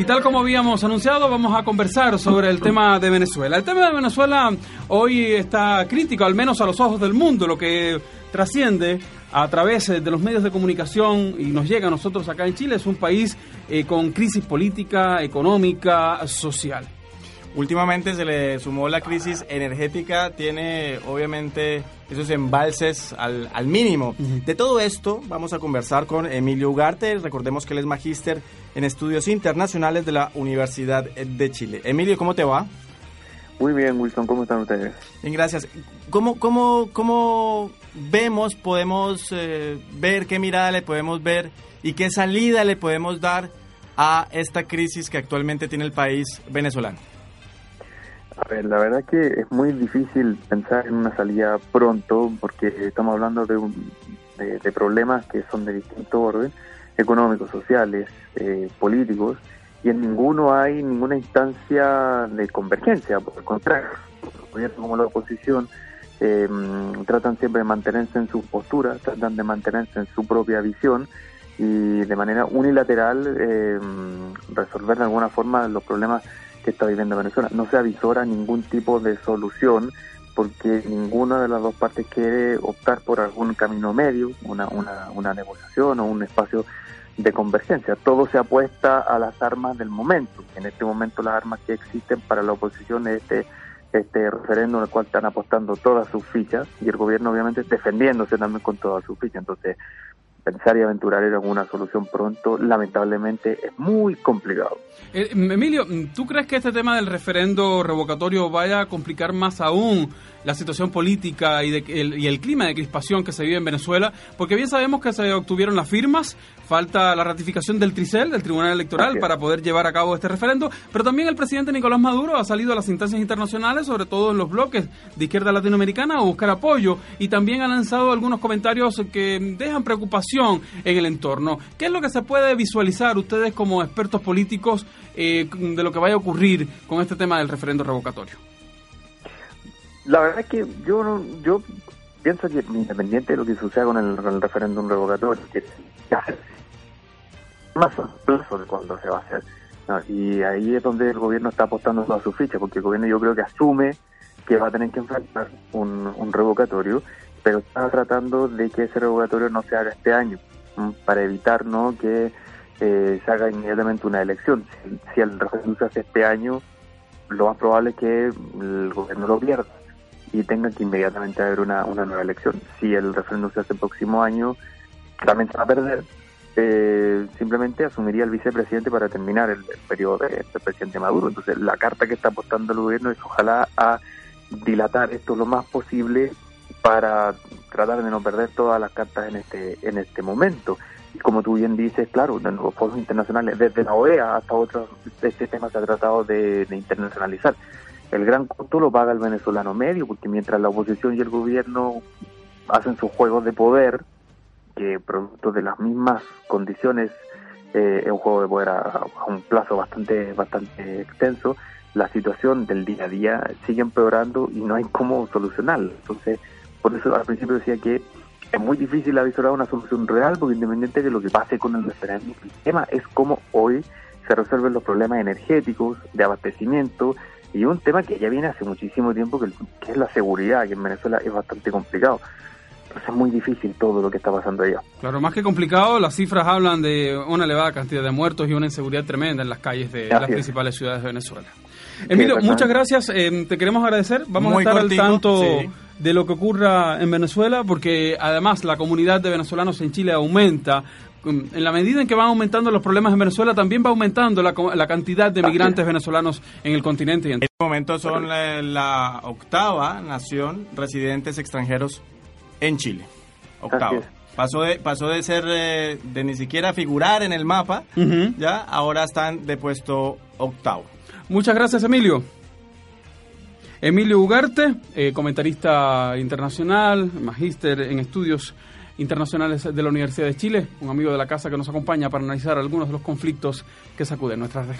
Y tal como habíamos anunciado, vamos a conversar sobre el tema de Venezuela. El tema de Venezuela hoy está crítico, al menos a los ojos del mundo, lo que trasciende a través de los medios de comunicación y nos llega a nosotros acá en Chile. Es un país eh, con crisis política, económica, social. Últimamente se le sumó la crisis energética, tiene obviamente esos embalses al, al mínimo. De todo esto vamos a conversar con Emilio Ugarte, recordemos que él es magíster en estudios internacionales de la Universidad de Chile. Emilio, ¿cómo te va? Muy bien, Wilson, ¿cómo están ustedes? Bien, gracias. ¿Cómo, cómo, cómo vemos, podemos eh, ver, qué mirada le podemos ver y qué salida le podemos dar a esta crisis que actualmente tiene el país venezolano? A ver, la verdad que es muy difícil pensar en una salida pronto porque estamos hablando de, un, de, problemas que son de distinto orden, económicos, sociales, eh, políticos, y en ninguno hay ninguna instancia de convergencia, por el contrario, el gobierno como la oposición eh, tratan siempre de mantenerse en su postura, tratan de mantenerse en su propia visión y de manera unilateral eh, resolver de alguna forma los problemas que está viviendo Venezuela. No se avisora ningún tipo de solución porque ninguna de las dos partes quiere optar por algún camino medio, una, una, una negociación o un espacio de convergencia. Todo se apuesta a las armas del momento. En este momento las armas que existen para la oposición es este, este referéndum al cual están apostando todas sus fichas y el gobierno obviamente defendiéndose también con todas sus fichas. Entonces, pensar y aventurar en alguna solución pronto, lamentablemente, es muy complicado. Eh, Emilio, ¿tú crees que este tema del referendo revocatorio vaya a complicar más aún la situación política y, de, el, y el clima de crispación que se vive en Venezuela? Porque bien sabemos que se obtuvieron las firmas, falta la ratificación del TRICEL, del Tribunal Electoral, para poder llevar a cabo este referendo, pero también el presidente Nicolás Maduro ha salido a las instancias internacionales, sobre todo en los bloques de izquierda latinoamericana, a buscar apoyo y también ha lanzado algunos comentarios que dejan preocupación en el entorno. ¿Qué es lo que se puede visualizar ustedes como expertos políticos eh, de lo que vaya a ocurrir con este tema del referendo revocatorio? La verdad es que yo yo pienso que independiente de lo que suceda con el, referéndum revocatorio, que más plazo de cuándo se va a hacer. y ahí es donde el gobierno está apostando toda su ficha, porque el gobierno yo creo que asume que va a tener que enfrentar un, un revocatorio, pero está tratando de que ese revocatorio no se haga este año, para evitar no que eh, se haga inmediatamente una elección. Si, el referéndum se hace este año, lo más probable es que el gobierno lo pierda y tenga que inmediatamente haber una, una nueva elección. Si el referéndum se hace el próximo año, también se va a perder. Eh, simplemente asumiría el vicepresidente para terminar el, periodo del presidente Maduro. Entonces, la carta que está apostando el gobierno es ojalá a dilatar esto lo más posible para tratar de no perder todas las cartas en este en este momento. Y como tú bien dices, claro, en los foros internacionales, desde la OEA hasta otros, este tema se ha tratado de, internacionalizar. El gran costo lo paga el venezolano medio, porque mientras la oposición y el gobierno hacen sus juegos de poder, que producto de las mismas condiciones eh, es un juego de poder a, un plazo bastante bastante extenso, la situación del día a día sigue empeorando y no hay cómo solucionarla. Entonces, por eso al principio decía que es muy difícil avisar una solución real, porque independiente de lo que pase con el referéndum, el tema es cómo hoy se resuelven los problemas energéticos, de abastecimiento, y un tema que ya viene hace muchísimo tiempo, que, es la seguridad, que en Venezuela es bastante complicado. Entonces es muy difícil todo lo que está pasando allá. Claro, más que complicado, las cifras hablan de una elevada cantidad de muertos y una inseguridad tremenda en las calles de las principales ciudades de Venezuela. Emilio, muchas gracias. Eh, te queremos agradecer. Vamos a estar al tanto de lo que ocurra en Venezuela, porque además la comunidad de venezolanos en Chile aumenta. En la medida en que van aumentando los problemas en Venezuela, también va aumentando la, la cantidad de migrantes venezolanos en el continente. Y en este momento son la, octava nación residentes extranjeros en Chile. Octava. Pasó de, pasó de ser, eh, de ni siquiera figurar en el mapa, ya, ahora están de puesto octavo. Muchas gracias, Emilio. Emilio Ugarte, eh, comentarista internacional, magíster en estudios internacionales de la Universidad de Chile, un amigo de la casa que nos acompaña para analizar algunos de los conflictos que sacuden nuestra región.